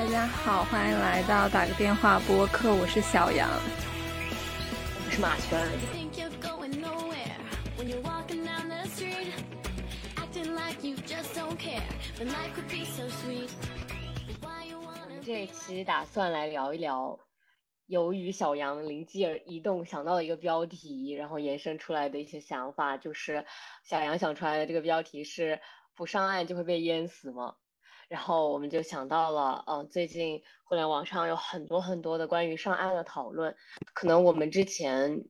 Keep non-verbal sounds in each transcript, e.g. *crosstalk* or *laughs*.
大家好，欢迎来到打个电话播客，我是小杨，我是马轩。我们这一期打算来聊一聊，由于小杨灵机而一动想到的一个标题，然后延伸出来的一些想法，就是小杨想出来的这个标题是“不上岸就会被淹死吗？”然后我们就想到了，嗯，最近互联网上有很多很多的关于上岸的讨论，可能我们之前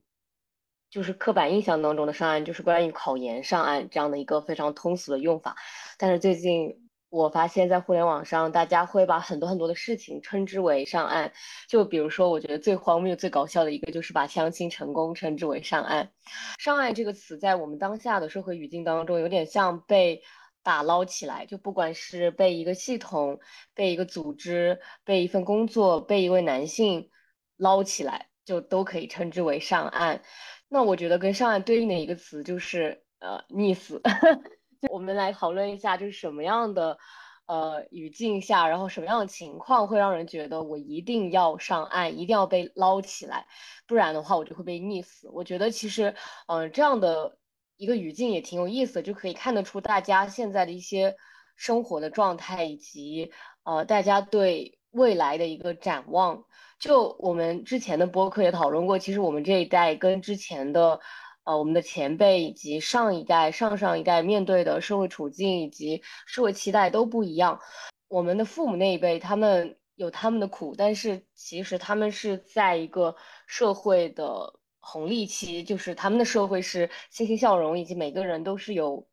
就是刻板印象当中的上岸，就是关于考研上岸这样的一个非常通俗的用法，但是最近。我发现，在互联网上，大家会把很多很多的事情称之为上岸。就比如说，我觉得最荒谬、最搞笑的一个，就是把相亲成功称之为上岸。上岸这个词，在我们当下的社会语境当中，有点像被打捞起来。就不管是被一个系统、被一个组织、被一份工作、被一位男性捞起来，就都可以称之为上岸。那我觉得跟上岸对应的一个词就是呃溺死。*laughs* 我们来讨论一下，就是什么样的呃语境下，然后什么样的情况会让人觉得我一定要上岸，一定要被捞起来，不然的话我就会被溺死。我觉得其实，嗯，这样的一个语境也挺有意思，就可以看得出大家现在的一些生活的状态，以及呃大家对未来的一个展望。就我们之前的播客也讨论过，其实我们这一代跟之前的。呃，我们的前辈以及上一代、上上一代面对的社会处境以及社会期待都不一样。我们的父母那一辈，他们有他们的苦，但是其实他们是在一个社会的红利期，就是他们的社会是欣欣向荣，以及每个人都是有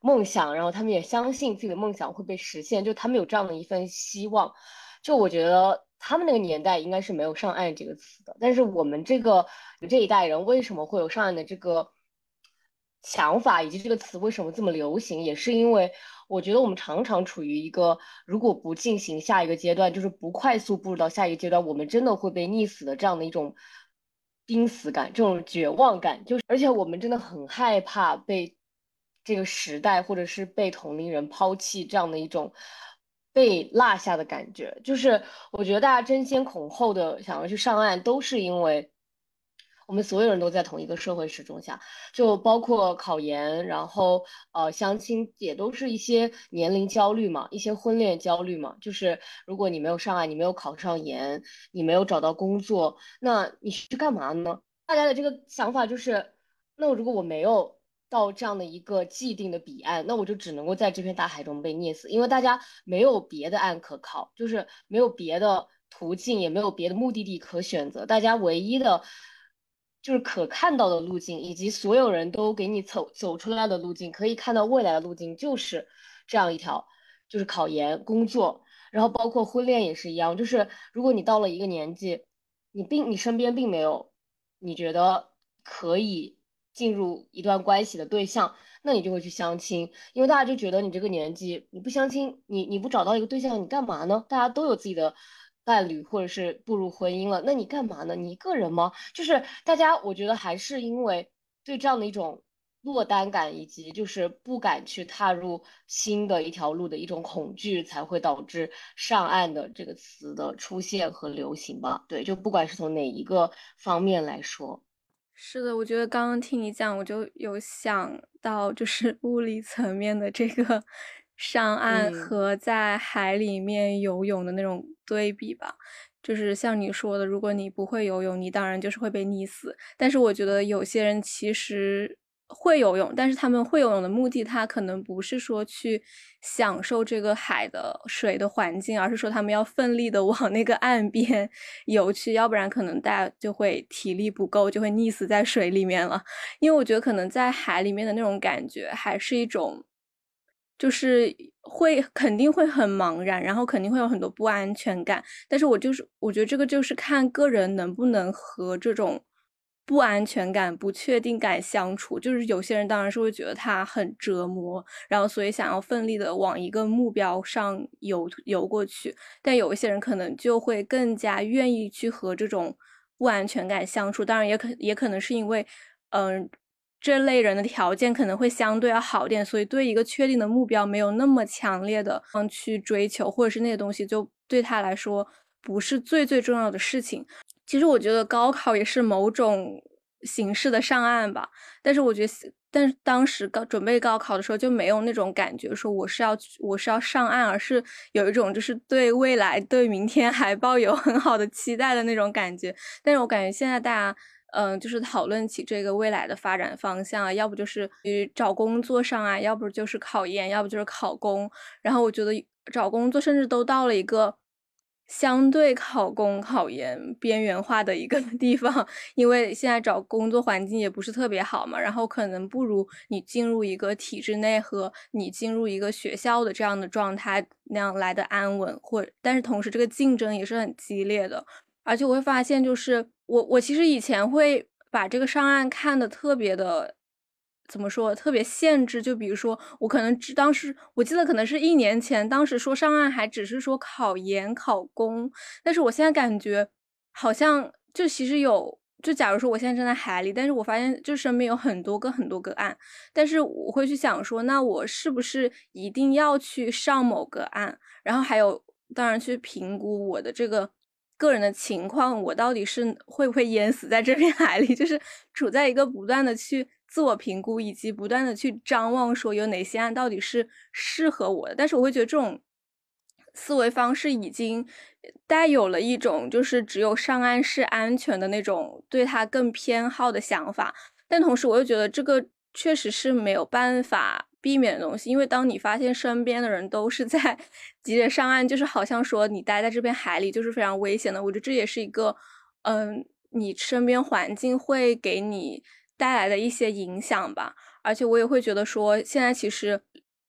梦想，然后他们也相信自己的梦想会被实现，就他们有这样的一份希望。就我觉得。他们那个年代应该是没有“上岸”这个词的，但是我们这个这一代人为什么会有“上岸”的这个想法，以及这个词为什么这么流行，也是因为我觉得我们常常处于一个如果不进行下一个阶段，就是不快速步入到下一个阶段，我们真的会被溺死的这样的一种濒死感，这种绝望感，就是而且我们真的很害怕被这个时代或者是被同龄人抛弃这样的一种。被落下的感觉，就是我觉得大家争先恐后的想要去上岸，都是因为我们所有人都在同一个社会时钟下，就包括考研，然后呃相亲也都是一些年龄焦虑嘛，一些婚恋焦虑嘛。就是如果你没有上岸，你没有考上研，你没有找到工作，那你是干嘛呢？大家的这个想法就是，那如果我没有。到这样的一个既定的彼岸，那我就只能够在这片大海中被溺死，因为大家没有别的岸可靠，就是没有别的途径，也没有别的目的地可选择。大家唯一的，就是可看到的路径，以及所有人都给你走走出来的路径，可以看到未来的路径，就是这样一条，就是考研、工作，然后包括婚恋也是一样，就是如果你到了一个年纪，你并你身边并没有你觉得可以。进入一段关系的对象，那你就会去相亲，因为大家就觉得你这个年纪，你不相亲，你你不找到一个对象，你干嘛呢？大家都有自己的伴侣，或者是步入婚姻了，那你干嘛呢？你一个人吗？就是大家，我觉得还是因为对这样的一种落单感，以及就是不敢去踏入新的一条路的一种恐惧，才会导致上岸的这个词的出现和流行吧。对，就不管是从哪一个方面来说。是的，我觉得刚刚听你讲，我就有想到，就是物理层面的这个上岸和在海里面游泳的那种对比吧。就是像你说的，如果你不会游泳，你当然就是会被溺死。但是我觉得有些人其实。会游泳，但是他们会游泳的目的，他可能不是说去享受这个海的水的环境，而是说他们要奋力的往那个岸边 *laughs* 游去，要不然可能大家就会体力不够，就会溺死在水里面了。因为我觉得可能在海里面的那种感觉，还是一种，就是会肯定会很茫然，然后肯定会有很多不安全感。但是我就是我觉得这个就是看个人能不能和这种。不安全感、不确定感相处，就是有些人当然是会觉得他很折磨，然后所以想要奋力的往一个目标上游游过去。但有一些人可能就会更加愿意去和这种不安全感相处。当然，也可也可能是因为，嗯，这类人的条件可能会相对要好点，所以对一个确定的目标没有那么强烈的去追求，或者是那些东西就。对他来说不是最最重要的事情。其实我觉得高考也是某种形式的上岸吧，但是我觉得，但是当时高准备高考的时候就没有那种感觉，说我是要我是要上岸，而是有一种就是对未来、对明天还抱有很好的期待的那种感觉。但是我感觉现在大家。嗯，就是讨论起这个未来的发展方向啊，要不就是去找工作上啊，要不就是考研，要不就是考公。然后我觉得找工作甚至都到了一个相对考公考研边缘化的一个 *laughs* 地方，因为现在找工作环境也不是特别好嘛。然后可能不如你进入一个体制内和你进入一个学校的这样的状态那样来的安稳，或但是同时这个竞争也是很激烈的。而且我会发现，就是我我其实以前会把这个上岸看的特别的，怎么说，特别限制。就比如说，我可能只当时我记得可能是一年前，当时说上岸还只是说考研考公，但是我现在感觉好像就其实有，就假如说我现在正在海里，但是我发现就身边有很多个很多个岸，但是我会去想说，那我是不是一定要去上某个岸？然后还有，当然去评估我的这个。个人的情况，我到底是会不会淹死在这片海里？*laughs* 就是处在一个不断的去自我评估，以及不断的去张望，说有哪些案到底是适合我的。但是我会觉得这种思维方式已经带有了一种就是只有上岸是安全的那种对他更偏好的想法。但同时，我又觉得这个确实是没有办法。避免的东西，因为当你发现身边的人都是 *laughs* 在急着上岸，就是好像说你待在这片海里就是非常危险的。我觉得这也是一个，嗯，你身边环境会给你带来的一些影响吧。而且我也会觉得说，现在其实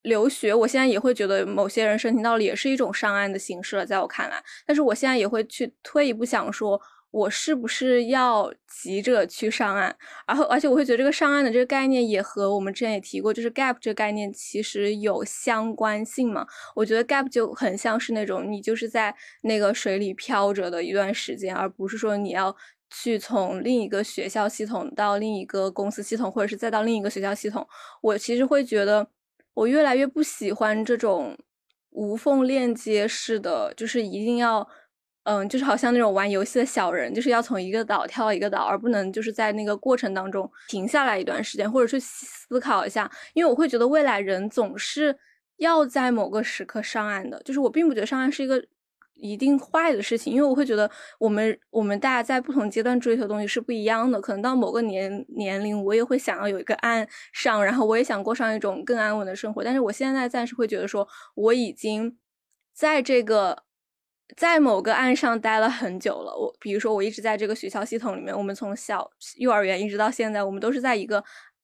留学，我现在也会觉得某些人申请到了也是一种上岸的形式了，在我看来。但是我现在也会去退一步想说。我是不是要急着去上岸？然后，而且我会觉得这个上岸的这个概念也和我们之前也提过，就是 gap 这个概念其实有相关性嘛。我觉得 gap 就很像是那种你就是在那个水里漂着的一段时间，而不是说你要去从另一个学校系统到另一个公司系统，或者是再到另一个学校系统。我其实会觉得，我越来越不喜欢这种无缝链接式的，就是一定要。嗯，就是好像那种玩游戏的小人，就是要从一个岛跳一个岛，而不能就是在那个过程当中停下来一段时间，或者去思考一下。因为我会觉得未来人总是要在某个时刻上岸的，就是我并不觉得上岸是一个一定坏的事情，因为我会觉得我们我们大家在不同阶段追求的东西是不一样的。可能到某个年年龄，我也会想要有一个岸上，然后我也想过上一种更安稳的生活。但是我现在暂时会觉得说，我已经在这个。在某个岸上待了很久了，我比如说我一直在这个学校系统里面，我们从小幼儿园一直到现在，我们都是在一个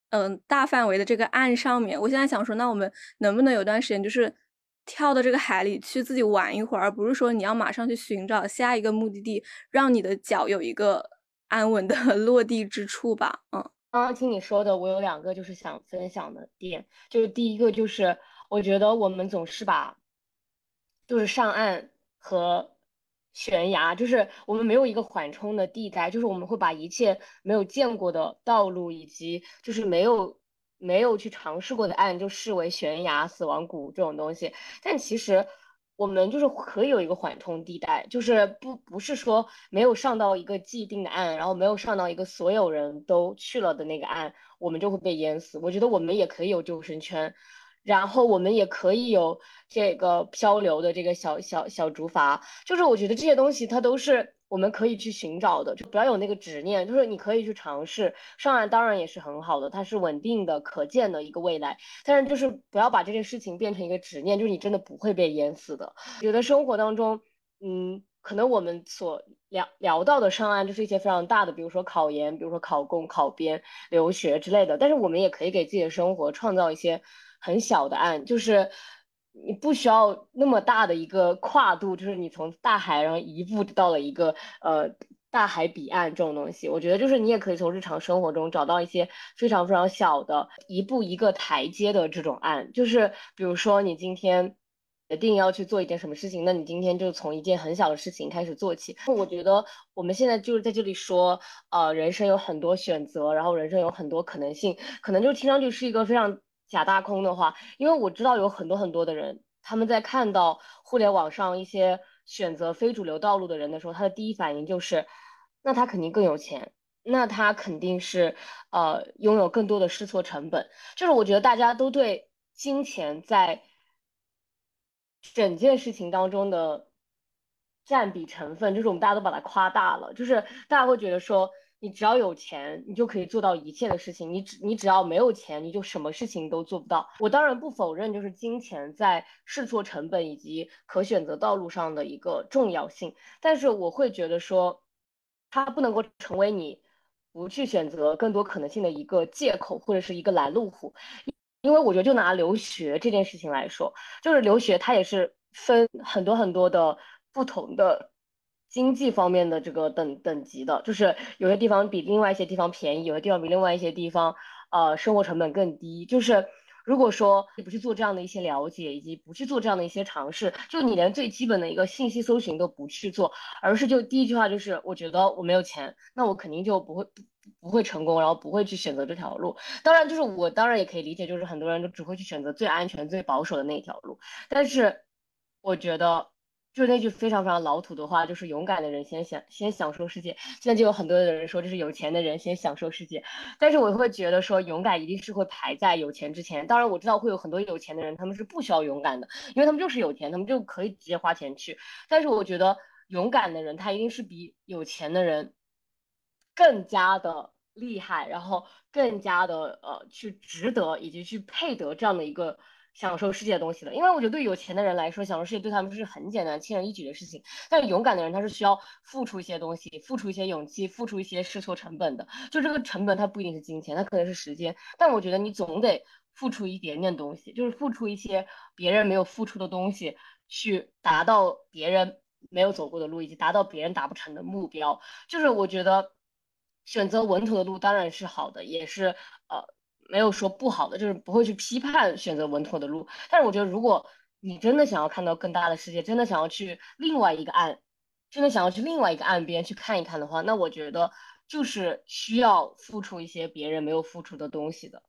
嗯大范围的这个岸上面。我现在想说，那我们能不能有段时间就是跳到这个海里去自己玩一会儿，而不是说你要马上去寻找下一个目的地，让你的脚有一个安稳的 *laughs* 落地之处吧？嗯，刚刚听你说的，我有两个就是想分享的点，就是第一个就是我觉得我们总是把就是上岸。和悬崖，就是我们没有一个缓冲的地带，就是我们会把一切没有见过的道路，以及就是没有没有去尝试过的岸，就视为悬崖、死亡谷这种东西。但其实我们就是可以有一个缓冲地带，就是不不是说没有上到一个既定的岸，然后没有上到一个所有人都去了的那个岸，我们就会被淹死。我觉得我们也可以有救生圈。然后我们也可以有这个漂流的这个小小小竹筏，就是我觉得这些东西它都是我们可以去寻找的，就不要有那个执念，就是你可以去尝试上岸，当然也是很好的，它是稳定的、可见的一个未来，但是就是不要把这件事情变成一个执念，就是你真的不会被淹死的。有的生活当中，嗯，可能我们所聊聊到的上岸就是一些非常大的，比如说考研，比如说考公、考编、留学之类的，但是我们也可以给自己的生活创造一些。很小的岸，就是你不需要那么大的一个跨度，就是你从大海然后一步到了一个呃大海彼岸这种东西。我觉得就是你也可以从日常生活中找到一些非常非常小的一步一个台阶的这种岸，就是比如说你今天决定要去做一件什么事情，那你今天就从一件很小的事情开始做起。我觉得我们现在就是在这里说，呃，人生有很多选择，然后人生有很多可能性，可能就听上去是一个非常。假大空的话，因为我知道有很多很多的人，他们在看到互联网上一些选择非主流道路的人的时候，他的第一反应就是，那他肯定更有钱，那他肯定是呃拥有更多的试错成本。就是我觉得大家都对金钱在整件事情当中的占比成分，就是我们大家都把它夸大了，就是大家会觉得说。你只要有钱，你就可以做到一切的事情。你只你只要没有钱，你就什么事情都做不到。我当然不否认，就是金钱在试错成本以及可选择道路上的一个重要性。但是我会觉得说，它不能够成为你不去选择更多可能性的一个借口或者是一个拦路虎。因为我觉得，就拿留学这件事情来说，就是留学它也是分很多很多的不同的。经济方面的这个等等级的，就是有些地方比另外一些地方便宜，有些地方比另外一些地方，呃，生活成本更低。就是如果说你不去做这样的一些了解，以及不去做这样的一些尝试，就你连最基本的一个信息搜寻都不去做，而是就第一句话就是我觉得我没有钱，那我肯定就不会不不会成功，然后不会去选择这条路。当然，就是我当然也可以理解，就是很多人都只会去选择最安全、最保守的那一条路。但是我觉得。就是那句非常非常老土的话，就是勇敢的人先享先享受世界。现在就有很多的人说，这是有钱的人先享受世界。但是我会觉得说，勇敢一定是会排在有钱之前。当然我知道会有很多有钱的人，他们是不需要勇敢的，因为他们就是有钱，他们就可以直接花钱去。但是我觉得勇敢的人，他一定是比有钱的人更加的厉害，然后更加的呃去值得以及去配得这样的一个。享受世界的东西了，因为我觉得对有钱的人来说，享受世界对他们是很简单、轻而易举的事情。但是勇敢的人，他是需要付出一些东西，付出一些勇气，付出一些试错成本的。就这个成本，它不一定是金钱，它可能是时间。但我觉得你总得付出一点点东西，就是付出一些别人没有付出的东西，去达到别人没有走过的路，以及达到别人达不成的目标。就是我觉得选择稳妥的路当然是好的，也是呃。没有说不好的，就是不会去批判选择稳妥的路。但是我觉得，如果你真的想要看到更大的世界，真的想要去另外一个岸，真的想要去另外一个岸边去看一看的话，那我觉得就是需要付出一些别人没有付出的东西的。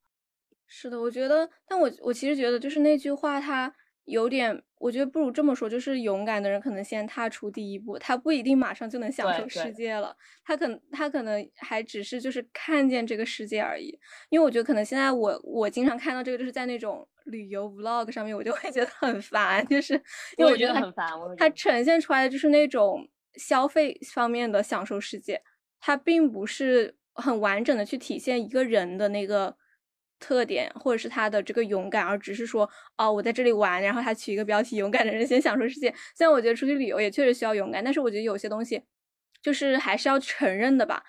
是的，我觉得，但我我其实觉得，就是那句话，它。有点，我觉得不如这么说，就是勇敢的人可能先踏出第一步，他不一定马上就能享受世界了，他可能他可能还只是就是看见这个世界而已。因为我觉得可能现在我我经常看到这个，就是在那种旅游 vlog 上面，我就会觉得很烦，就是因为我觉得很烦，它呈现出来的就是那种消费方面的享受世界，它并不是很完整的去体现一个人的那个。特点或者是他的这个勇敢，而只是说哦，我在这里玩，然后他取一个标题“勇敢的人先享受世界”。虽然我觉得出去旅游也确实需要勇敢，但是我觉得有些东西就是还是要承认的吧。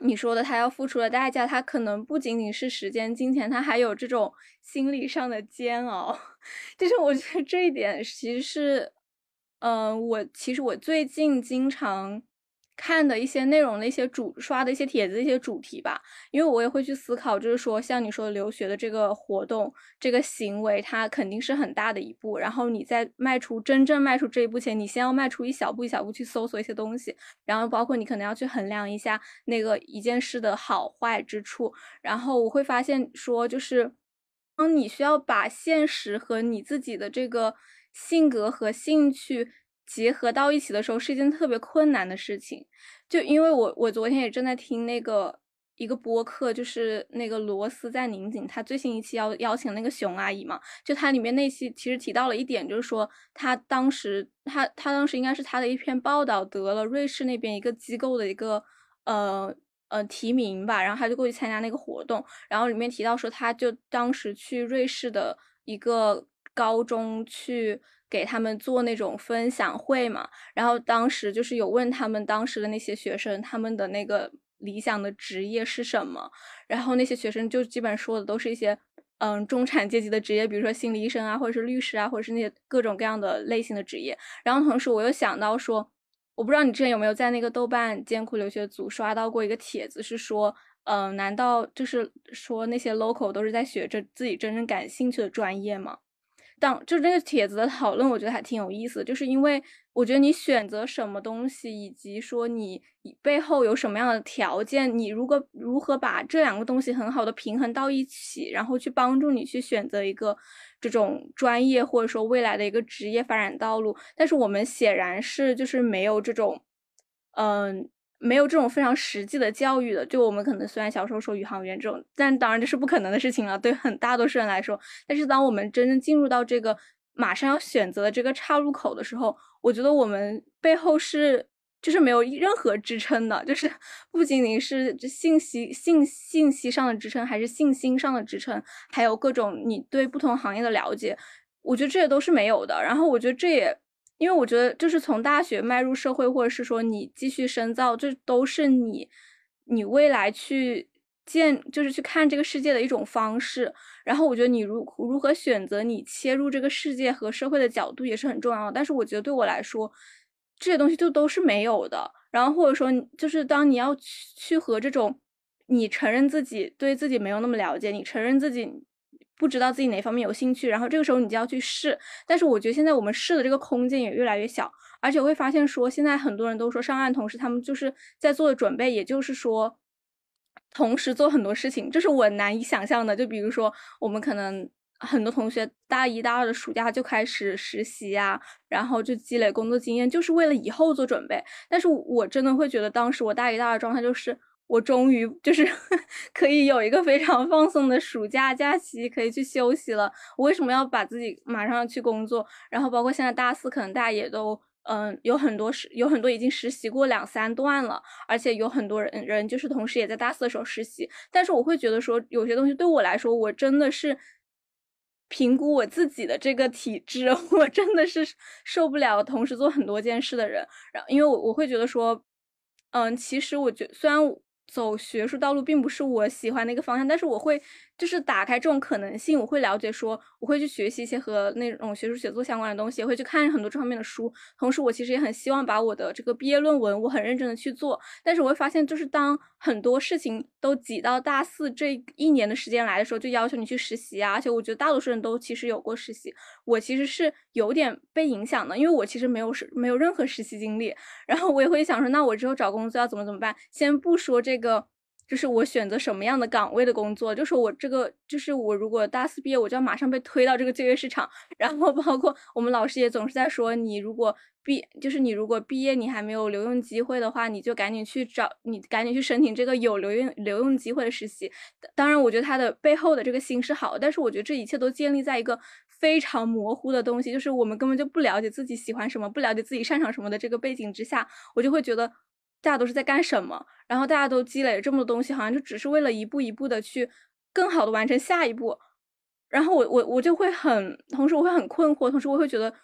你说的他要付出的代价，他可能不仅仅是时间、金钱，他还有这种心理上的煎熬。*laughs* 就是我觉得这一点其实是，嗯，我其实我最近经常。看的一些内容的一些主刷的一些帖子一些主题吧，因为我也会去思考，就是说像你说留学的这个活动这个行为，它肯定是很大的一步。然后你在迈出真正迈出这一步前，你先要迈出一小步一小步去搜索一些东西，然后包括你可能要去衡量一下那个一件事的好坏之处。然后我会发现说，就是当你需要把现实和你自己的这个性格和兴趣。结合到一起的时候是一件特别困难的事情，就因为我我昨天也正在听那个一个播客，就是那个罗斯在拧紧，他最新一期邀邀请那个熊阿姨嘛，就他里面那期其实提到了一点，就是说他当时他他当时应该是他的一篇报道得了瑞士那边一个机构的一个呃呃提名吧，然后他就过去参加那个活动，然后里面提到说他就当时去瑞士的一个高中去。给他们做那种分享会嘛，然后当时就是有问他们当时的那些学生，他们的那个理想的职业是什么，然后那些学生就基本说的都是一些嗯中产阶级的职业，比如说心理医生啊，或者是律师啊，或者是那些各种各样的类型的职业。然后同时我又想到说，我不知道你之前有没有在那个豆瓣艰苦留学组刷到过一个帖子，是说，嗯，难道就是说那些 local 都是在学着自己真正感兴趣的专业吗？当就是那个帖子的讨论，我觉得还挺有意思，就是因为我觉得你选择什么东西，以及说你背后有什么样的条件，你如果如何把这两个东西很好的平衡到一起，然后去帮助你去选择一个这种专业或者说未来的一个职业发展道路。但是我们显然是就是没有这种，嗯，没有这种非常实际的教育的。就我们可能虽然小时候说宇航员这种，但当然这是不可能的事情了，对很大多数人来说。但是当我们真正进入到这个马上要选择的这个岔路口的时候，我觉得我们背后是。就是没有任何支撑的，就是 *laughs* 不仅仅是信息信信息上的支撑，还是信心上的支撑，还有各种你对不同行业的了解，我觉得这些都是没有的。然后我觉得这也，因为我觉得就是从大学迈入社会，或者是说你继续深造，这都是你你未来去见，就是去看这个世界的一种方式。然后我觉得你如如何选择你切入这个世界和社会的角度也是很重要的。但是我觉得对我来说。这些东西就都是没有的，然后或者说，就是当你要去去和这种，你承认自己对自己没有那么了解，你承认自己不知道自己哪方面有兴趣，然后这个时候你就要去试。但是我觉得现在我们试的这个空间也越来越小，而且会发现说，现在很多人都说上岸同时，他们就是在做的准备，也就是说，同时做很多事情，这是我难以想象的。就比如说，我们可能。很多同学大一、大二的暑假就开始实习呀，然后就积累工作经验，就是为了以后做准备。但是我真的会觉得，当时我大一、大二状态就是，我终于就是 *laughs* 可以有一个非常放松的暑假假期，可以去休息了。我为什么要把自己马上去工作？然后包括现在大四，可能大家也都嗯有很多实有很多已经实习过两三段了，而且有很多人人就是同时也在大四的时候实习。但是我会觉得说，有些东西对我来说，我真的是。评估我自己的这个体质，*laughs* 我真的是受不了同时做很多件事的人。然后，因为我我会觉得说，嗯，其实我觉虽然。走学术道路并不是我喜欢的一个方向，但是我会就是打开这种可能性，我会了解说，我会去学习一些和那种学术写作相关的东西，会去看很多这方面的书。同时，我其实也很希望把我的这个毕业论文，我很认真的去做。但是我会发现，就是当很多事情都挤到大四这一年的时间来的时候，就要求你去实习啊。而且我觉得大多数人都其实有过实习，我其实是有点被影响的，因为我其实没有实没有任何实习经历。*laughs* 然后我也会想说，那我之后找工作要怎么怎么办？先不说。这个就是我选择什么样的岗位的工作，就是我这个，就是我如果大四毕业，我就要马上被推到这个就业市场。*laughs* 然后包括我们老师也总是在说，你如果毕，就是你如果毕业你还没有留用机会的话，你就赶紧去找，你赶紧去申请这个有留用留用机会的实习。当然，我觉得他的背后的这个心是好，但是我觉得这一切都建立在一个非常模糊的东西，就是我们根本就不了解自己喜欢什么，不了解自己擅长什么的这个背景之下，我就会觉得。大家都是在干什么？然后大家都积累了这么多东西，好像就只是为了一步一步的去更好的完成下一步。然后我我我就会很，同时我会很困惑，同时我会觉得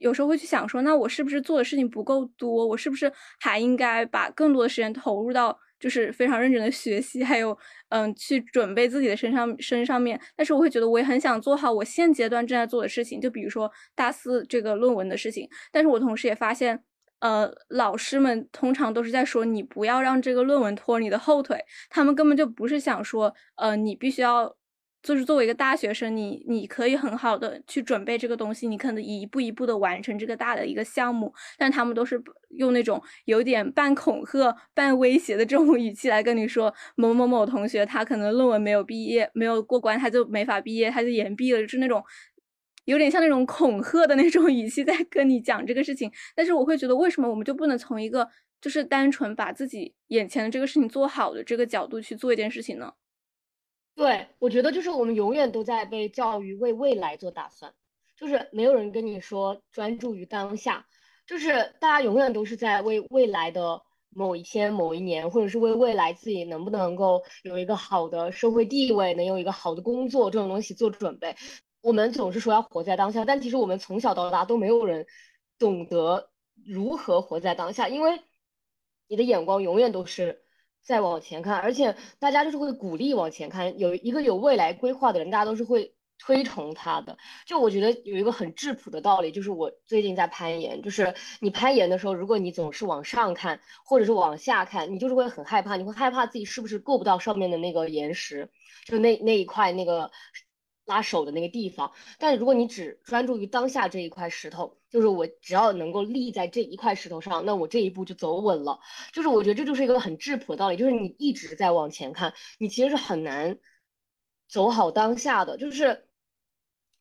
有时候会去想说，那我是不是做的事情不够多？我是不是还应该把更多的时间投入到就是非常认真的学习，还有嗯去准备自己的身上身上面？但是我会觉得我也很想做好我现阶段正在做的事情，就比如说大四这个论文的事情。但是我同时也发现。呃，老师们通常都是在说你不要让这个论文拖你的后腿，他们根本就不是想说，呃，你必须要，就是作为一个大学生，你你可以很好的去准备这个东西，你可能一步一步的完成这个大的一个项目，但他们都是用那种有点半恐吓、半威胁的这种语气来跟你说，某某某同学他可能论文没有毕业，没有过关，他就没法毕业，他就延毕了，就是那种。有点像那种恐吓的那种语气在跟你讲这个事情，但是我会觉得，为什么我们就不能从一个就是单纯把自己眼前的这个事情做好的这个角度去做一件事情呢？对，我觉得就是我们永远都在被教育为未来做打算，就是没有人跟你说专注于当下，就是大家永远都是在为未来的某一天、某一年，或者是为未来自己能不能够有一个好的社会地位，能有一个好的工作这种东西做准备。我们总是说要活在当下，但其实我们从小到大都没有人懂得如何活在当下，因为你的眼光永远都是在往前看，而且大家就是会鼓励往前看。有一个有未来规划的人，大家都是会推崇他的。就我觉得有一个很质朴的道理，就是我最近在攀岩，就是你攀岩的时候，如果你总是往上看或者是往下看，你就是会很害怕，你会害怕自己是不是够不到上面的那个岩石，就那那一块那个。拉手的那个地方，但如果你只专注于当下这一块石头，就是我只要能够立在这一块石头上，那我这一步就走稳了。就是我觉得这就是一个很质朴的道理，就是你一直在往前看，你其实是很难走好当下的。就是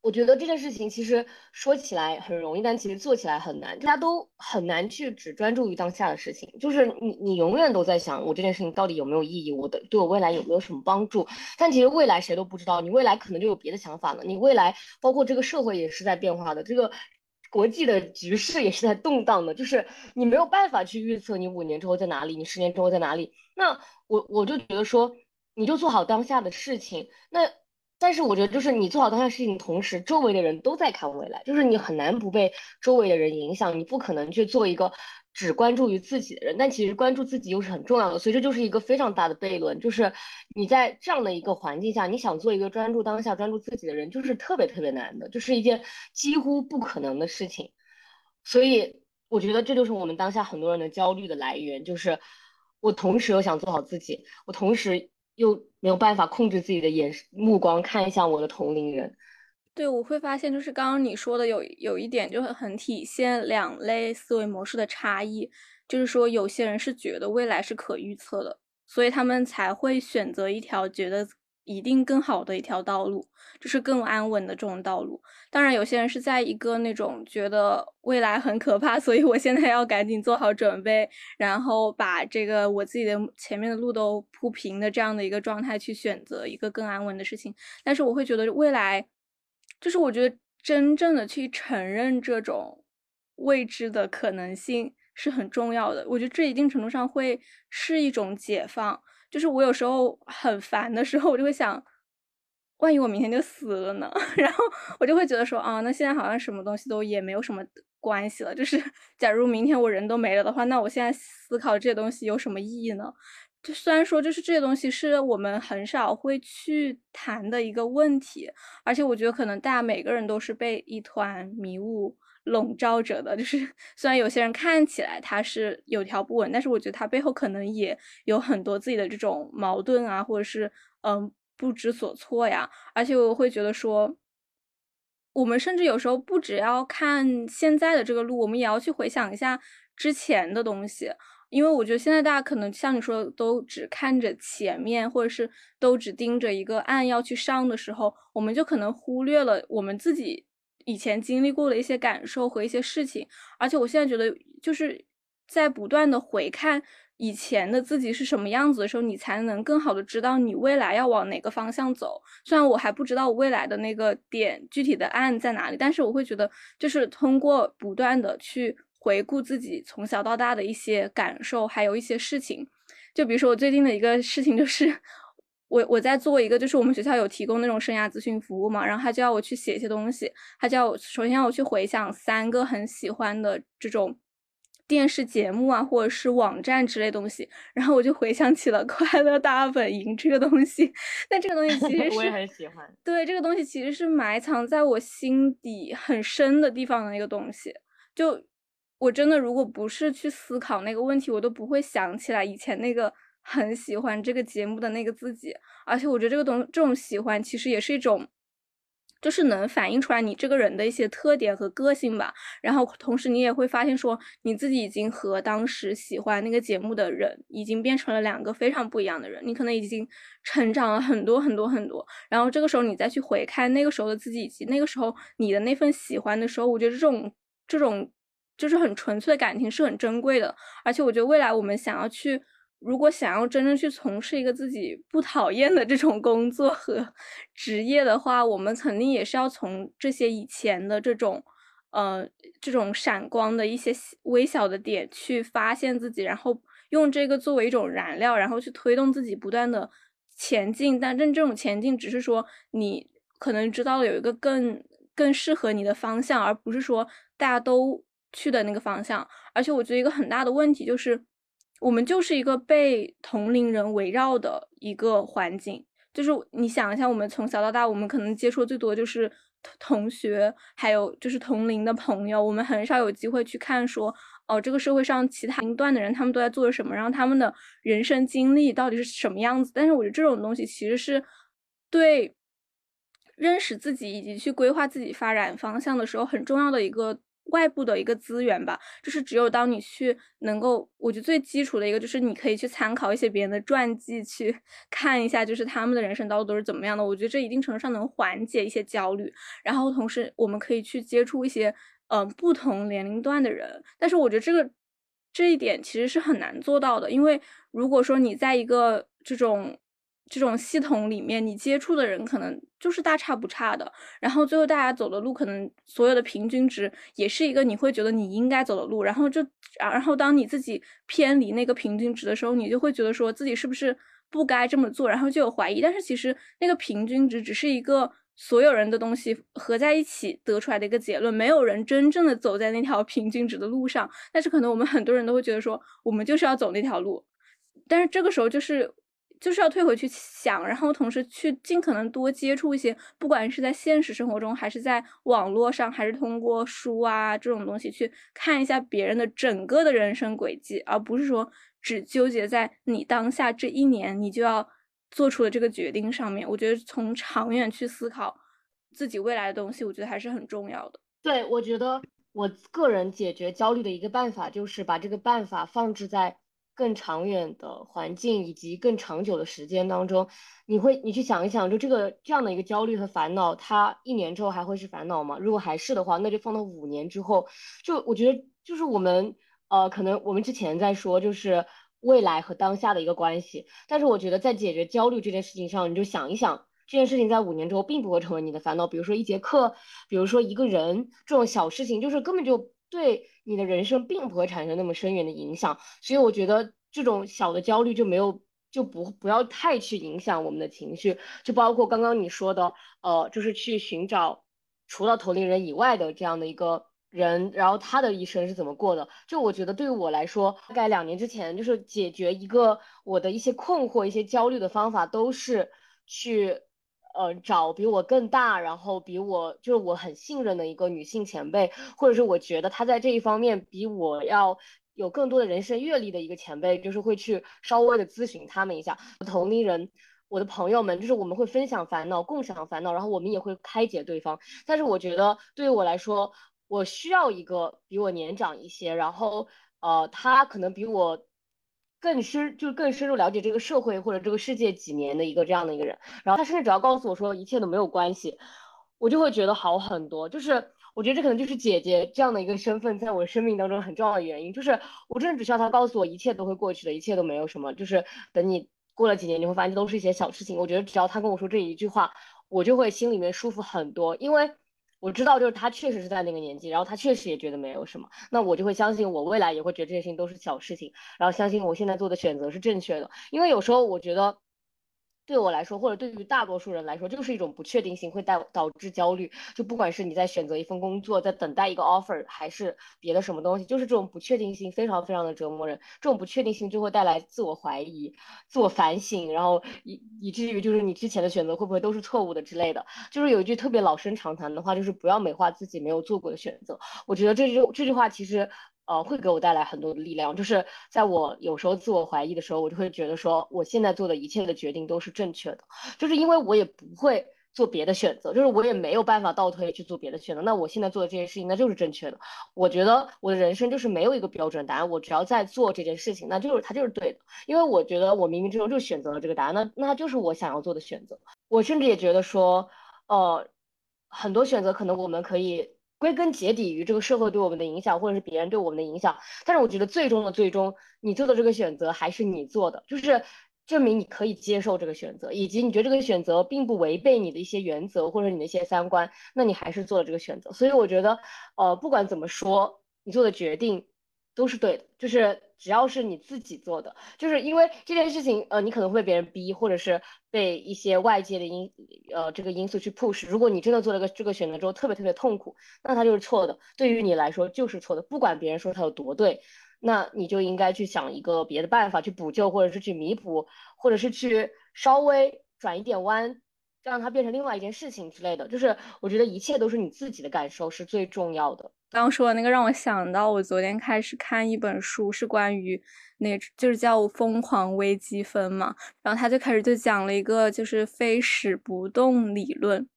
我觉得这件事情其实说起来很容易，但其实做起来很难。大家都很难去只专注于当下的事情，就是你你永远都在想我这件事情到底有没有意义，我的对我未来有没有什么帮助。但其实未来谁都不知道，你未来可能就有别的想法了。你未来包括这个社会也是在变化的，这个国际的局势也是在动荡的，就是你没有办法去预测你五年之后在哪里，你十年之后在哪里。那我我就觉得说，你就做好当下的事情。那但是我觉得，就是你做好当下事情的同时，周围的人都在看未来，就是你很难不被周围的人影响，你不可能去做一个只关注于自己的人。但其实关注自己又是很重要的，所以这就是一个非常大的悖论，就是你在这样的一个环境下，你想做一个专注当下、专注自己的人，就是特别特别难的，就是一件几乎不可能的事情。所以我觉得这就是我们当下很多人的焦虑的来源，就是我同时又想做好自己，我同时。又没有办法控制自己的眼目光看一下我的同龄人，对，我会发现就是刚刚你说的有有一点就是很体现两类思维模式的差异，就是说有些人是觉得未来是可预测的，所以他们才会选择一条觉得。一定更好的一条道路，就是更安稳的这种道路。当然，有些人是在一个那种觉得未来很可怕，*laughs* 所以我现在要赶紧做好准备，然后把这个我自己的前面的路都铺平的这样的一个状态去选择一个更安稳的事情。但是我会觉得未来，就是我觉得真正的去承认这种未知的可能性是很重要的。我觉得这一定程度上会是一种解放。就是我有时候很烦的时候，我就会想，万一我明天就死了呢？*laughs* 然后我就会觉得说，啊，那现在好像什么东西都也没有什么关系了。就是假如明天我人都没了的话，那我现在思考这些东西有什么意义呢？就虽然说，就是这些东西是我们很少会去谈的一个问题，而且我觉得可能大家每个人都是被一团迷雾。笼罩着的，就是 *laughs* 虽然有些人看起来他是有条不紊，但是我觉得他背后可能也有很多自己的这种矛盾啊，或者是嗯不知所措呀。而且我会觉得说，我们甚至有时候不只要看现在的这个路，我们也要去回想一下之前的东西，因为我觉得现在大家可能像你说，都只看着前面，或者是都只盯着一个岸要去上的时候，我们就可能忽略了我们自己。以前经历过的一些感受和一些事情，而且我现在觉得，就是在不断的回看以前的自己是什么样子的时候，你才能更好的知道你未来要往哪个方向走。虽然我还不知道我未来的那个点具体的案在哪里，但是我会觉得，就是通过不断的去回顾自己从小到大的一些感受，还有一些事情，就比如说我最近的一个事情就是。我我在做一个，就是我们学校有提供那种生涯咨询服务嘛，然后他就要我去写一些东西，他叫我首先让我去回想三个很喜欢的这种电视节目啊，或者是网站之类东西，然后我就回想起了 *laughs*《快乐大本营》这个东西，但这个东西其实我也很喜欢，对这个东西其实是埋藏在我心底很深的地方的那个东西，就我真的如果不是去思考那个问题，我都不会想起来以前那个。很喜欢这个节目的那个自己，而且我觉得这个东这种喜欢其实也是一种，就是能反映出来你这个人的一些特点和个性吧。然后同时你也会发现说，你自己已经和当时喜欢那个节目的人已经变成了两个非常不一样的人，你可能已经成长了很多很多很多。然后这个时候你再去回看那个时候的自己以及那个时候你的那份喜欢的时候，我觉得这种这种就是很纯粹的感情是很珍贵的。而且我觉得未来我们想要去。如果想要真正去从事一个自己不讨厌的这种工作和 *laughs* 职业的话，我们肯定也是要从这些以前的这种，呃，这种闪光的一些微小的点去发现自己，然后用这个作为一种燃料，然后去推动自己不断的前进。但正这种前进只是说你可能知道了有一个更更适合你的方向，而不是说大家都去的那个方向。而且我觉得一个很大的问题就是。我们就是一个被同龄人围绕的一个环境，就是你想一下，我们从小到大，我们可能接触最多就是同学，还有就是同龄的朋友，我们很少有机会去看说，哦，这个社会上其他龄段的人他们都在做什么，然后他们的人生经历到底是什么样子。但是我觉得这种东西其实是对认识自己以及去规划自己发展方向的时候很重要的一个。外部的一个资源吧。就是只有当你去能够，我觉得最基础的一个就是你可以去参考一些别人的传记，去 *laughs* 看一下就是他们的人生道路都是怎么样的。我觉得这一定程度上能缓解一些焦虑。然后同时我们可以去接触一些嗯不同年龄段的人。但是我觉得这个这一点其实是很难做到的，因为如果说你在一个这种。这种系统里面，你接触的人可能就是大差不差的，然后最后大家走的路，可能所有的平均值也是一个你会觉得你应该走的路，然后就，然后当你自己偏离那个平均值的时候，你就会觉得说自己是不是不该这么做，然后就有怀疑。但是其实那个平均值只是一个所有人的东西合在一起得出来的一个结论，没有人真正的走在那条 *laughs* 平均值的路上。但是可能我们很多人都会觉得说，我们就是要走那条路，但是这个时候就是。就是要退回去想，然后同时去尽可能多接触一些，不管是在现实生活中，还是在网络上，还是通过书啊这种东西去看一下别人的整个的人生轨迹，而不是说只纠结在你当下这一年你就要做出的这个决定上面。我觉得从长远去思考自己未来的东西，我觉得还是很重要的。对，我觉得我个人解决焦虑的一个办法，就是把这个办法放置在。更长远的环境以及更长久的时间当中，你会你去想一想，就这个这样的一个焦虑和烦恼，它一年之后还会是烦恼吗？如果还是的话，那就放到五年之后。就我觉得，就是我们呃，可能我们之前在说就是未来和当下的一个关系，但是我觉得在解决焦虑这件事情上，你就想一想，这件事情在五年之后并不会成为你的烦恼。比如说一节课，比如说一个人，这种小事情，就是根本就对。你的人生并不会产生那么深远的影响，所以我觉得这种小的焦虑就没有就不不要太去影响我们的情绪，就包括刚刚你说的，呃，就是去寻找除了同龄人以外的这样的一个人，然后他的一生是怎么过的。就我觉得对于我来说，大概两年之前，就是解决一个我的一些困惑、一些焦虑的方法，都是去。呃，找比我更大，然后比我就是我很信任的一个女性前辈，或者是我觉得她在这一方面比我要有更多的人生阅历的一个前辈，就是会去稍微的咨询他们一下。同龄人，我的朋友们，就是我们会分享烦恼，共享烦恼，然后我们也会开解对方。但是我觉得对于我来说，我需要一个比我年长一些，然后呃，他可能比我。更深就是更深入了解这个社会或者这个世界几年的一个这样的一个人，然后他甚至只要告诉我说一切都没有关系，我就会觉得好很多。就是我觉得这可能就是姐姐这样的一个身份在我生命当中很重要的原因。就是我真的只需要他告诉我一切都会过去的，一切都没有什么。就是等你过了几年，你会发现都是一些小事情。我觉得只要他跟我说这一句话，我就会心里面舒服很多，因为。我知道，就是他确实是在那个年纪，然后他确实也觉得没有什么，那我就会相信我未来也会觉得这些事情都是小事情，然后相信我现在做的选择是正确的，因为有时候我觉得。对我来说，或者对于大多数人来说，就是一种不确定性会带导致焦虑。就不管是你在选择一份工作，在等待一个 offer，还是别的什么东西，就是这种不确定性非常非常的折磨人。这种不确定性就会带来自我怀疑、自我反省，然后以以至于就是你之前的选择会不会都是错误的之类的。就是有一句特别老生常谈的话，就是不要美化自己没有做过的选择。我觉得这句这句话其实。呃，会给我带来很多的力量，就是在我有时候自我怀疑的时候，我就会觉得说，我现在做的一切的决定都是正确的，就是因为我也不会做别的选择，就是我也没有办法倒退去做别的选择，那我现在做的这件事情那就是正确的。我觉得我的人生就是没有一个标准答案，我只要在做这件事情，那就是它就是对的，因为我觉得我冥冥之中就选择了这个答案，那那就是我想要做的选择。我甚至也觉得说，呃，很多选择可能我们可以。归根结底于这个社会对我们的影响，或者是别人对我们的影响。但是我觉得最终的最终，你做的这个选择还是你做的，就是证明你可以接受这个选择，以及你觉得这个选择并不违背你的一些原则或者你的一些三观，那你还是做了这个选择。所以我觉得，呃，不管怎么说，你做的决定都是对的，就是。只要是你自己做的，就是因为这件事情，呃，你可能会被别人逼，或者是被一些外界的因，呃，这个因素去 push。如果你真的做了个这个选择之后特别特别痛苦，那它就是错的，对于你来说就是错的。不管别人说它有多对，那你就应该去想一个别的办法去补救，或者是去弥补，或者是去稍微转一点弯。让它变成另外一件事情之类的，就是我觉得一切都是你自己的感受是最重要的。刚刚说的那个让我想到，我昨天开始看一本书，是关于那，就是叫《疯狂微积分》嘛。然后他就开始就讲了一个就是非始不动理论。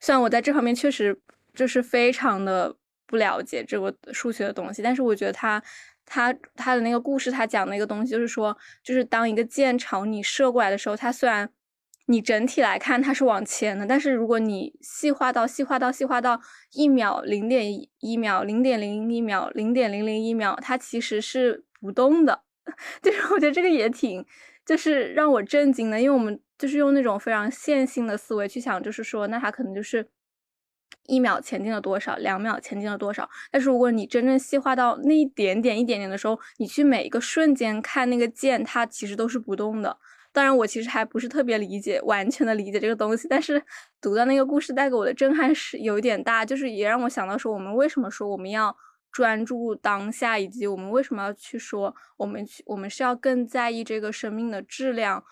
虽然我在这方面确实就是非常的不了解这个数学的东西，但是我觉得他他他的那个故事，他讲那个东西就是说，就是当一个箭朝你射过来的时候，它虽然你整体来看它是往前的，但是如果你细化到细化到细化到一秒零点一秒零点零一秒零点零零一秒，它其实是不动的。*laughs* 就是我觉得这个也挺，就是让我震惊的，因为我们就是用那种非常线性的思维去想，就是说，那它可能就是一秒前进了多少，两秒前进了多少。但是如果你真正细化到那一点点、一点点的时候，你去每一个瞬间看那个键，它其实都是不动的。当然，我其实还不是特别理解，完全的理解这个东西。但是读到那个故事带给我的震撼是有一点大，就是也让我想到说，我们为什么说我们要。专注当下，以及我们为什么要去说，我们去，我们是要更在意这个生命的质量，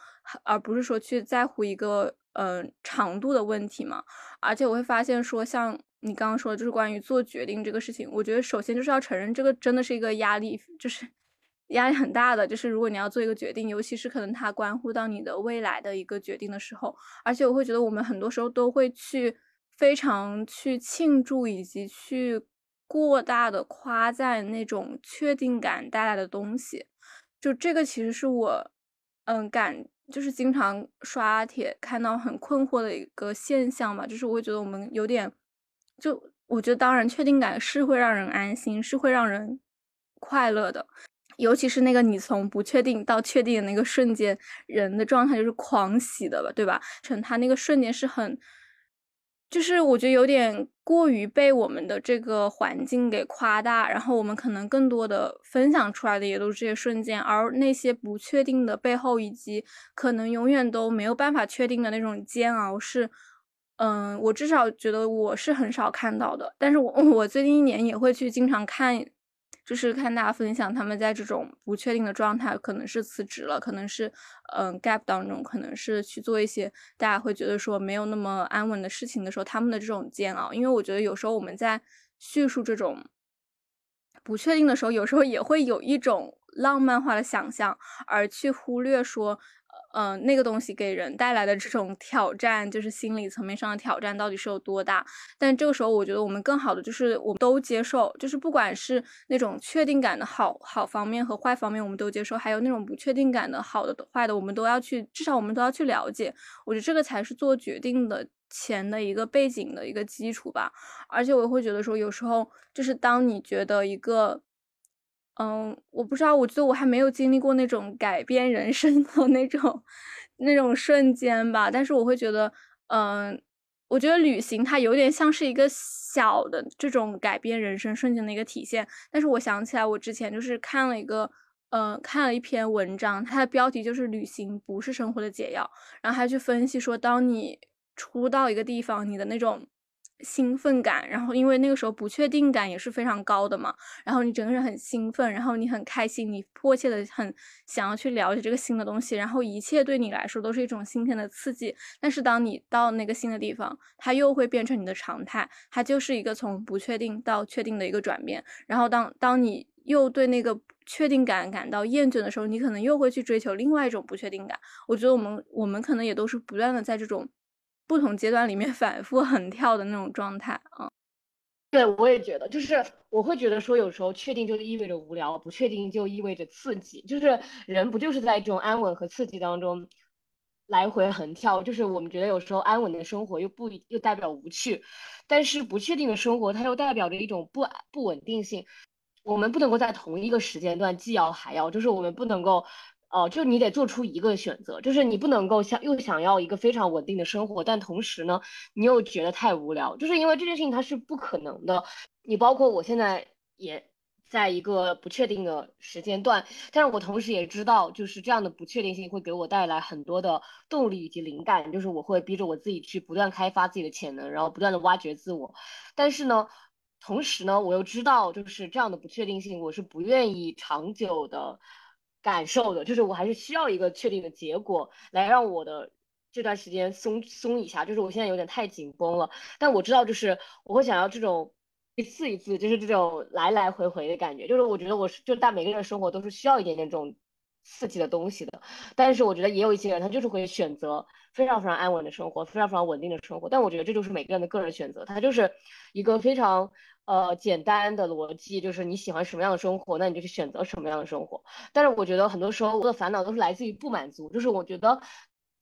而不是说去在乎一个嗯长度的问题嘛？而且我会发现说，像你刚刚说，就是关于做决定这个事情，我觉得首先就是要承认这个真的是一个压力，就是压力很大的。就是如果你要做一个决定，尤其是可能它关乎到你的未来的一个决定的时候，而且我会觉得我们很多时候都会去非常去庆祝以及去。过大的夸赞那种确定感带来的东西，就这个其实是我，嗯，感就是经常刷帖看到很困惑的一个现象嘛，就是我会觉得我们有点，就我觉得当然确定感是会让人安心，是会让人快乐的，尤其是那个你从不确定到确定的那个瞬间，人的状态就是狂喜的吧，对吧？成他那个瞬间是很。就是我觉得有点过于被我们的这个环境给夸大，然后我们可能更多的分享出来的也都是这些瞬间，而那些不确定的背后，以及可能永远都没有办法确定的那种煎熬，是，嗯，我至少觉得我是很少看到的。但是我 *laughs* 我最近一年也会去经常看。就是看大家分享他们在这种不确定的状态，可能是辞职了，可能是嗯 gap 当中，可能是去做一些大家会觉得说没有那么安稳的事情的时候，他们的这种煎熬。因为我觉得有时候我们在叙述这种不确定的时候，有时候也会有一种浪漫化的想象，而去忽略说。嗯，那个东西给人带来的这种挑战，就是心理层面上的挑战，到底是有多大？但这个时候，我觉得我们更好的就是，我们都接受，就是不管是那种确定感的好好方面和坏方面，我们都接受；还有那种不确定感的好的坏的，我们都要去，至少我们都要去了解。我觉得这个才是做决定的前的一个背景的一个基础吧。而且我会觉得说，有时候就是当你觉得一个。嗯，我不知道，我觉得我还没有经历过那种改变人生的那种 *laughs* 那种瞬间吧。但是我会觉得，嗯，我觉得旅行它有点像是一个小的这种改变人生瞬间的一个体现。但是我想起来，我之前就是看了一个，嗯，看了一篇文章，它的标题就是“旅行不是生活的解药”，然后还去分析说，当你出到一个地方，你的那种。兴奋感，然后因为那个时候不确定感也是非常高的嘛，然后你整个人很兴奋，然后你很开心，你迫切的很想要去了解这个新的东西，然后一切对你来说都是一种新鲜的刺激。但是当你到那个新的地方，它又会变成你的常态，它就是一个从不确定到确定的一个转变。然后当当你又对那个确定感感到厌倦的时候，你可能又会去追求另外一种不确定感。我觉得我们我们可能也都是不断的在这种。不同阶段里面 *laughs* 反复横跳的那种状态啊，对我也觉得，就是我会觉得说，有时候确定就意味着无聊，不确定就意味着刺激，就是人不就是在这种安稳和刺激当中来回横跳，就是我们觉得有时候安稳的生活又不又代表无趣，但是不确定的生活它又代表着一种不不稳定性，我们不能够在同一个时间段既要还要，就是我们不能够。哦，就你得做出一个选择，就是你不能够想又想要一个非常稳定的生活，但同时呢，你又觉得太无聊，就是因为这件事情它是不可能的。你包括我现在也在一个不确定的时间段，但是我同时也知道，就是这样的不确定性会给我带来很多的动力以及灵感，就是我会逼着我自己去不断开发自己的潜能，然后不断的挖掘自我。但是呢，同时呢，我又知道，就是这样的不确定性，我是不愿意长久的。感受的，就是我还是需要一个确定的结果来让我的这段时间松松一下。就是我现在有点太紧绷了，但我知道，就是我会想要这种一次一次，就是这种来来回回的感觉。就是我觉得我是，就但每个人的生活都是需要一点点这种刺激的东西的。但是我觉得也有一些人，他就是会选择非常非常安稳的生活，非常非常稳定的生活。但我觉得这就是每个人的个人选择，他就是一个非常呃简单的逻辑，就是你喜欢什么样的生活，那你就去选择什么样的生活。但是我觉得很多时候我的烦恼都是来自于不满足，就是我觉得。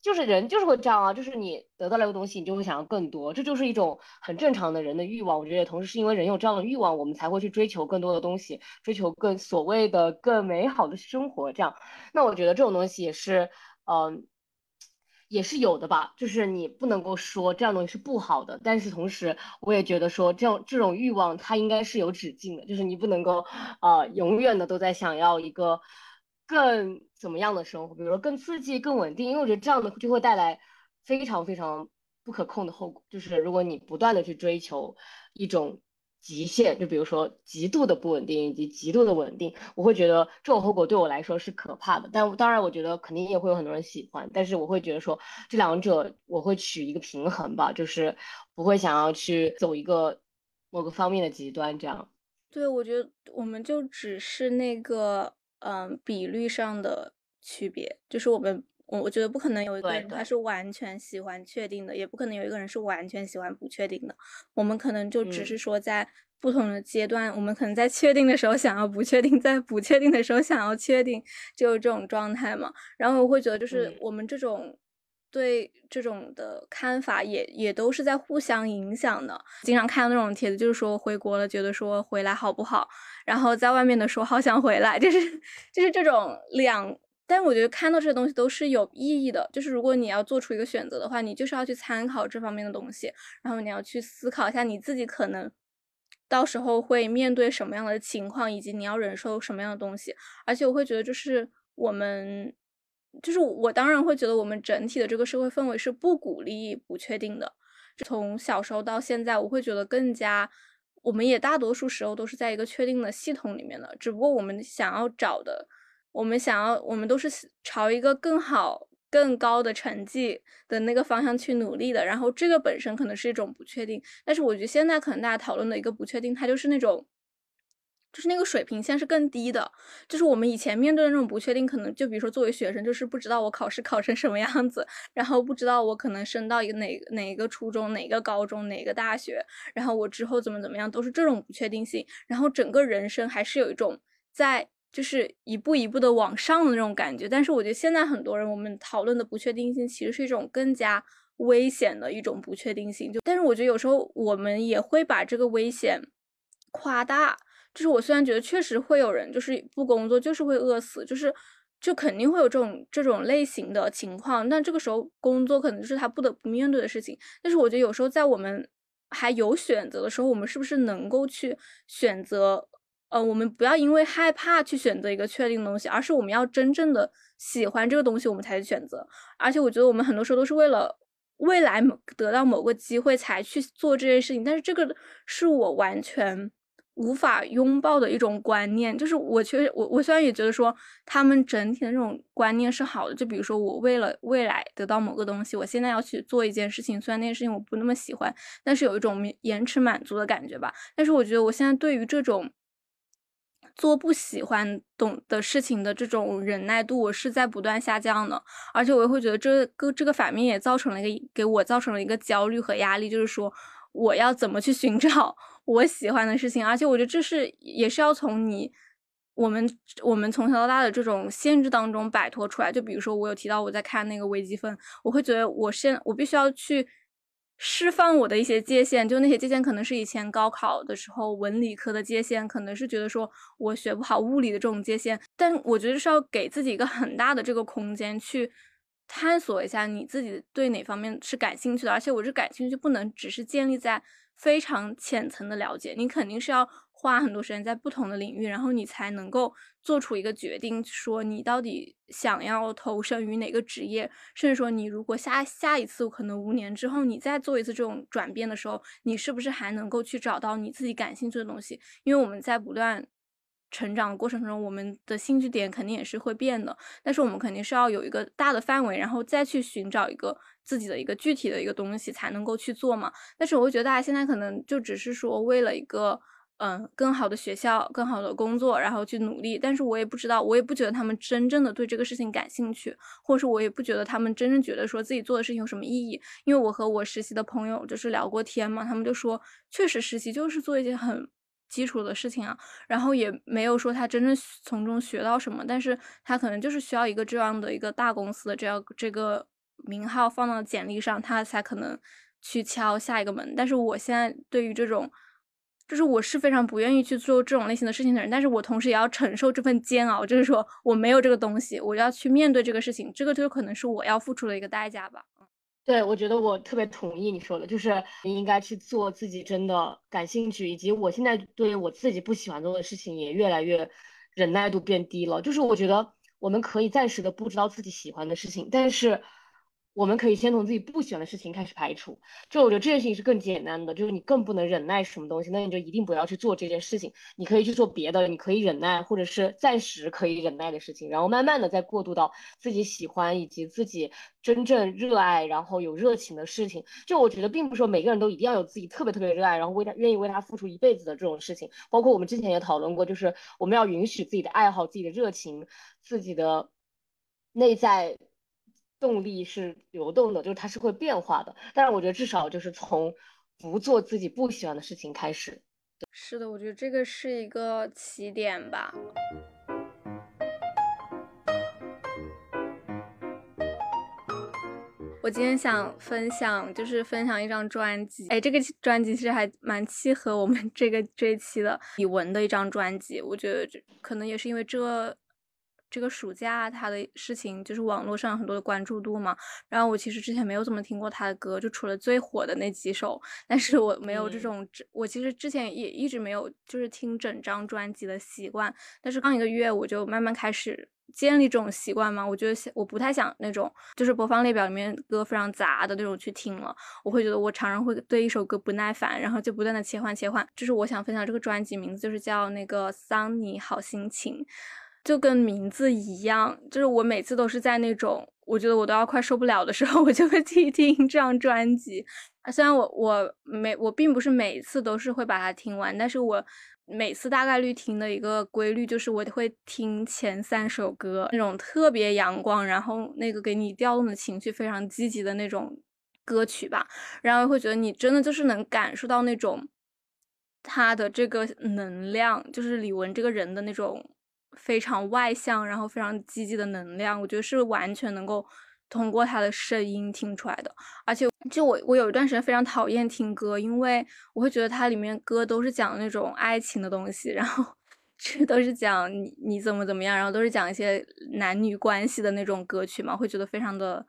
就是人就是会这样啊，就是你得到了一个东西，你就会想要更多，这就是一种很正常的人的欲望。我觉得同时是因为人有这样的欲望，我们才会去追求更多的东西，追求更所谓的更美好的生活。这样，那我觉得这种东西也是，嗯，也是有的吧。就是你不能够说这样东西是不好的，但是同时我也觉得说这种这种欲望它应该是有止境的，就是你不能够呃永远的都在想要一个。更怎么样的生活，比如说更刺激、更稳定，因为我觉得这样的就会带来非常非常不可控的后果。就是如果你不断的去追求一种极限，就比如说极度的不稳定以及极度的稳定，我会觉得这种后果对我来说是可怕的。但当然，我觉得肯定也会有很多人喜欢，但是我会觉得说这两者我会取一个平衡吧，就是不会想要去走一个某个方面的极端。这样，对我觉得我们就只是那个。嗯，比率上的区别，就是我们我我觉得不可能有一个人他是完全喜欢确定的，也不可能有一个人是完全喜欢不确定的。我们可能就只是说在不同的阶段，我们可能在确定的时候想要不确定，在不确定的时候想要确定，就是这种状态嘛。然后我会觉得，就是我们这种。对这种的看法也也都是在互相影响的。经常看到那种帖子，就是说回国了，觉得说回来好不好？然后在外面的说好想回来，*laughs* 就是就是这种两。但我觉得看到这些东西都是有意义的。就是如果你要做出一个选择的话，你就是要去参考这方面的东西，然后你要去思考一下你自己可能到时候会面对什么样的情况，以及你要忍受什么样的东西。而且我会觉得，就是我们。就是我当然会觉得我们整体的这个社会氛围是不鼓励不确定的。从小时候到现在，我会觉得更加，我们也大多数时候都是在一个确定的系统里面的。只不过我们想要找的，我们想要，我们都是朝一个更好、更高的成绩的那个方向去努力的。然后这个本身可能是一种不确定，但是我觉得现在可能大家讨论的一个不确定，它就是那种。就是那个水平线是更低的，就是我们以前面对的那种不确定，可能就比如说作为学生，就是不知道我考试考成什么样子，然后不知道我可能升到一个哪哪个初中、哪个高中、哪个大学，然后我之后怎么怎么样，都是这种不确定性。然后整个人生还是有一种在就是一步一步的往上的那种感觉。但是我觉得现在很多人我们讨论的不确定性，其实是一种更加危险的一种不确定性。就但是我觉得有时候我们也会把这个危险夸大。就是我虽然觉得确实会有人就是不工作就是会饿死，就是就肯定会有这种这种类型的情况，但这个时候工作可能就是他不得不面对的事情。但是我觉得有时候在我们还有选择的时候，我们是不是能够去选择？呃，我们不要因为害怕去选择一个确定的东西，而是我们要真正的喜欢这个东西，我们才去选择。而且我觉得我们很多时候都是为了未来得到某个机会才去做这件事情，但是这个是我完全。无法拥抱的一种观念，就是我确实，我我虽然也觉得说他们整体的这种观念是好的，就比如说我为了未来得到某个东西，我现在要去做一件事情，虽然那件事情我不那么喜欢，但是有一种延迟满足的感觉吧。但是我觉得我现在对于这种做不喜欢懂的事情的这种忍耐度，我是在不断下降的，而且我也会觉得这个这个反面也造成了一个给我造成了一个焦虑和压力，就是说我要怎么去寻找。我喜欢的事情，而且我觉得这是也是要从你我们我们从小到大的这种限制当中摆脱出来。就比如说，我有提到我在看那个微积分，我会觉得我现我必须要去释放我的一些界限，就那些界限可能是以前高考的时候文理科的界限，可能是觉得说我学不好物理的这种界限，但我觉得是要给自己一个很大的这个空间去探索一下你自己对哪方面是感兴趣的，而且我这感兴趣不能只是建立在。非常浅层的了解，你肯定是要花很多时间在不同的领域，然后你才能够做出一个决定，说你到底想要投身于哪个职业，甚至说你如果下下一次可能五年之后你再做一次这种转变的时候，你是不是还能够去找到你自己感兴趣的东西？因为我们在不断成长的过程中，我们的兴趣点肯定也是会变的，但是我们肯定是要有一个大的范围，然后再去寻找一个。自己的一个具体的一个东西才能够去做嘛，但是我会觉得大家现在可能就只是说为了一个嗯，更好的学校，更好的工作，然后去努力。但是我也不知道，我也不觉得他们真正的对这个事情感兴趣，或者是我也不觉得他们真正觉得说自己做的事情有什么意义。因为我和我实习的朋友就是聊过天嘛，他们就说，确实实习就是做一些很基础的事情啊，然后也没有说他真正从中学到什么，但是他可能就是需要一个这样的一个大公司的这样这个名号放到简历上，他才可能去敲下一个门。但是我现在对于这种。就是我是非常不愿意去做这种类型的事情的人，但是我同时也要承受这份煎熬，就是说我没有这个东西，我要去面对这个事情，这个就可能是我要付出的一个代价吧。对，我觉得我特别同意你说的，就是你应该去做自己真的感兴趣，以及我现在对我自己不喜欢做的事情也越来越忍耐度变低了。就是我觉得我们可以暂时的不知道自己喜欢的事情，但是。我们可以先从自己不喜欢的事情开始排除，就我觉得这件事情是更简单的，就是你更不能忍耐什么东西，那你就一定不要去做这件事情。你可以去做别的，你可以忍耐或者是暂时可以忍耐的事情，然后慢慢的再过渡到自己喜欢以及自己真正热爱，然后有热情的事情。就我觉得并不是说每个人都一定要有自己特别特别热爱，然后为他愿意为他付出一辈子的这种事情。包括我们之前也讨论过，就是我们要允许自己的爱好、自己的热情、自己的内在。动力是流动的，就是它是会变化的。但是我觉得至少就是从不做自己不喜欢的事情开始。是的，我觉得这个是一个起点吧。我今天想分享，就是分享一张专辑。哎，这个专辑其实还蛮契合我们这个这一期的李玟的一张专辑。我觉得这可能也是因为这。这个暑假他的事情就是网络上有很多的关注度嘛，然后我其实之前没有怎么听过他的歌，就除了最火的那几首，但是我没有这种，我其实之前也一直没有就是听整张专辑的习惯，但是刚一个月我就慢慢开始建立这种习惯嘛，我觉得我不太想那种就是播放列表里面歌非常杂的那种去听了，我会觉得我常常会对一首歌不耐烦，然后就不断的切换切换，就是我想分享这个专辑名字就是叫那个桑尼好心情。就跟名字一样，就是我每次都是在那种我觉得我都要快受不了的时候，我就会去听这张专辑。虽然我我每我并不是每次都是会把它听完，但是我每次大概率听的一个规律就是我会听前三首歌，那种特别阳光，然后那个给你调动的情绪非常积极的那种歌曲吧，然后会觉得你真的就是能感受到那种他的这个能量，就是李玟这个人的那种。非常外向，然后非常积极的能量，我觉得是完全能够通过他的声音听出来的。而且，就我我有一段时间非常讨厌听歌，因为我会觉得它里面歌都是讲那种爱情的东西，然后这 *laughs* 都是讲你你怎么怎么样，然后都是讲一些男女关系的那种歌曲嘛，会觉得非常的。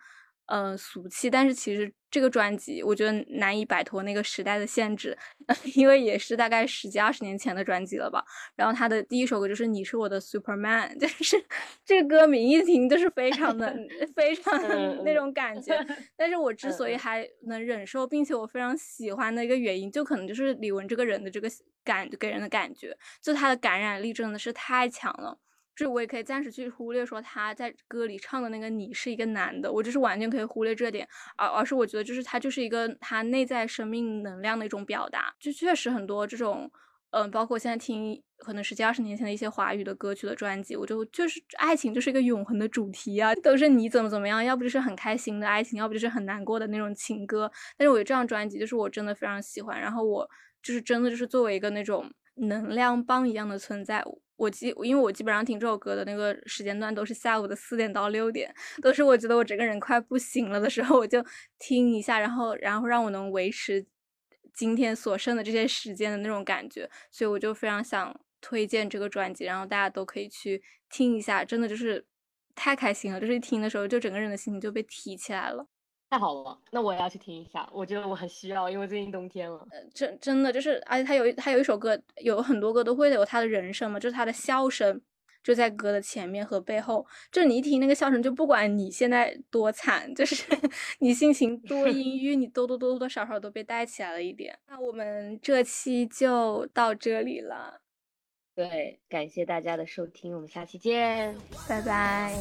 呃，俗气，但是其实这个专辑我觉得难以摆脱那个时代的限制，*laughs* 因为也是大概十几二十年前的专辑了吧。然后他的第一首歌就是《你是我的 Superman》，*laughs* 就是这个歌名一听就是非常的 *laughs* 非常那种感觉。但是我之所以还能忍受，并且我非常喜欢的一个原因，就可能就是李玟这个人的这个感给人的感觉，就他的感染力真的是太强了。就我也可以暂时去忽略说他在歌里唱的那个你是一个男的，我就是完全可以忽略这点，而而是我觉得就是他就是一个他内在生命能量的一种表达，就确实很多这种，嗯，包括现在听可能十几二十年前的一些华语的歌曲的专辑，我就就是爱情就是一个永恒的主题啊，都是你怎么怎么样，要不就是很开心的爱情，要不就是很难过的那种情歌，但是我觉得这张专辑就是我真的非常喜欢，然后我就是真的就是作为一个那种能量棒一样的存在。我基因为我基本上听这首歌的那个时间段都是下午的四点到六点，都是我觉得我整个人快不行了的时候，我就听一下，然后然后让我能维持今天所剩的这些时间的那种感觉，所以我就非常想推荐这个专辑，然后大家都可以去听一下，真的就是太开心了，就是一听的时候就整个人的心情就被提起来了。太好了，那我也要去听一下。我觉得我很需要，因为最近冬天了。真真的就是，而且他有他有一首歌，有很多歌都会有他的人声嘛，就是他的笑声就在歌的前面和背后。就你一听那个笑声，就不管你现在多惨，就是 *laughs* 你心情多 *laughs* 阴郁，你多多多多少少都被带起来了一点。那我们这期就到这里了。对，感谢大家的收听，我们下期见，拜拜。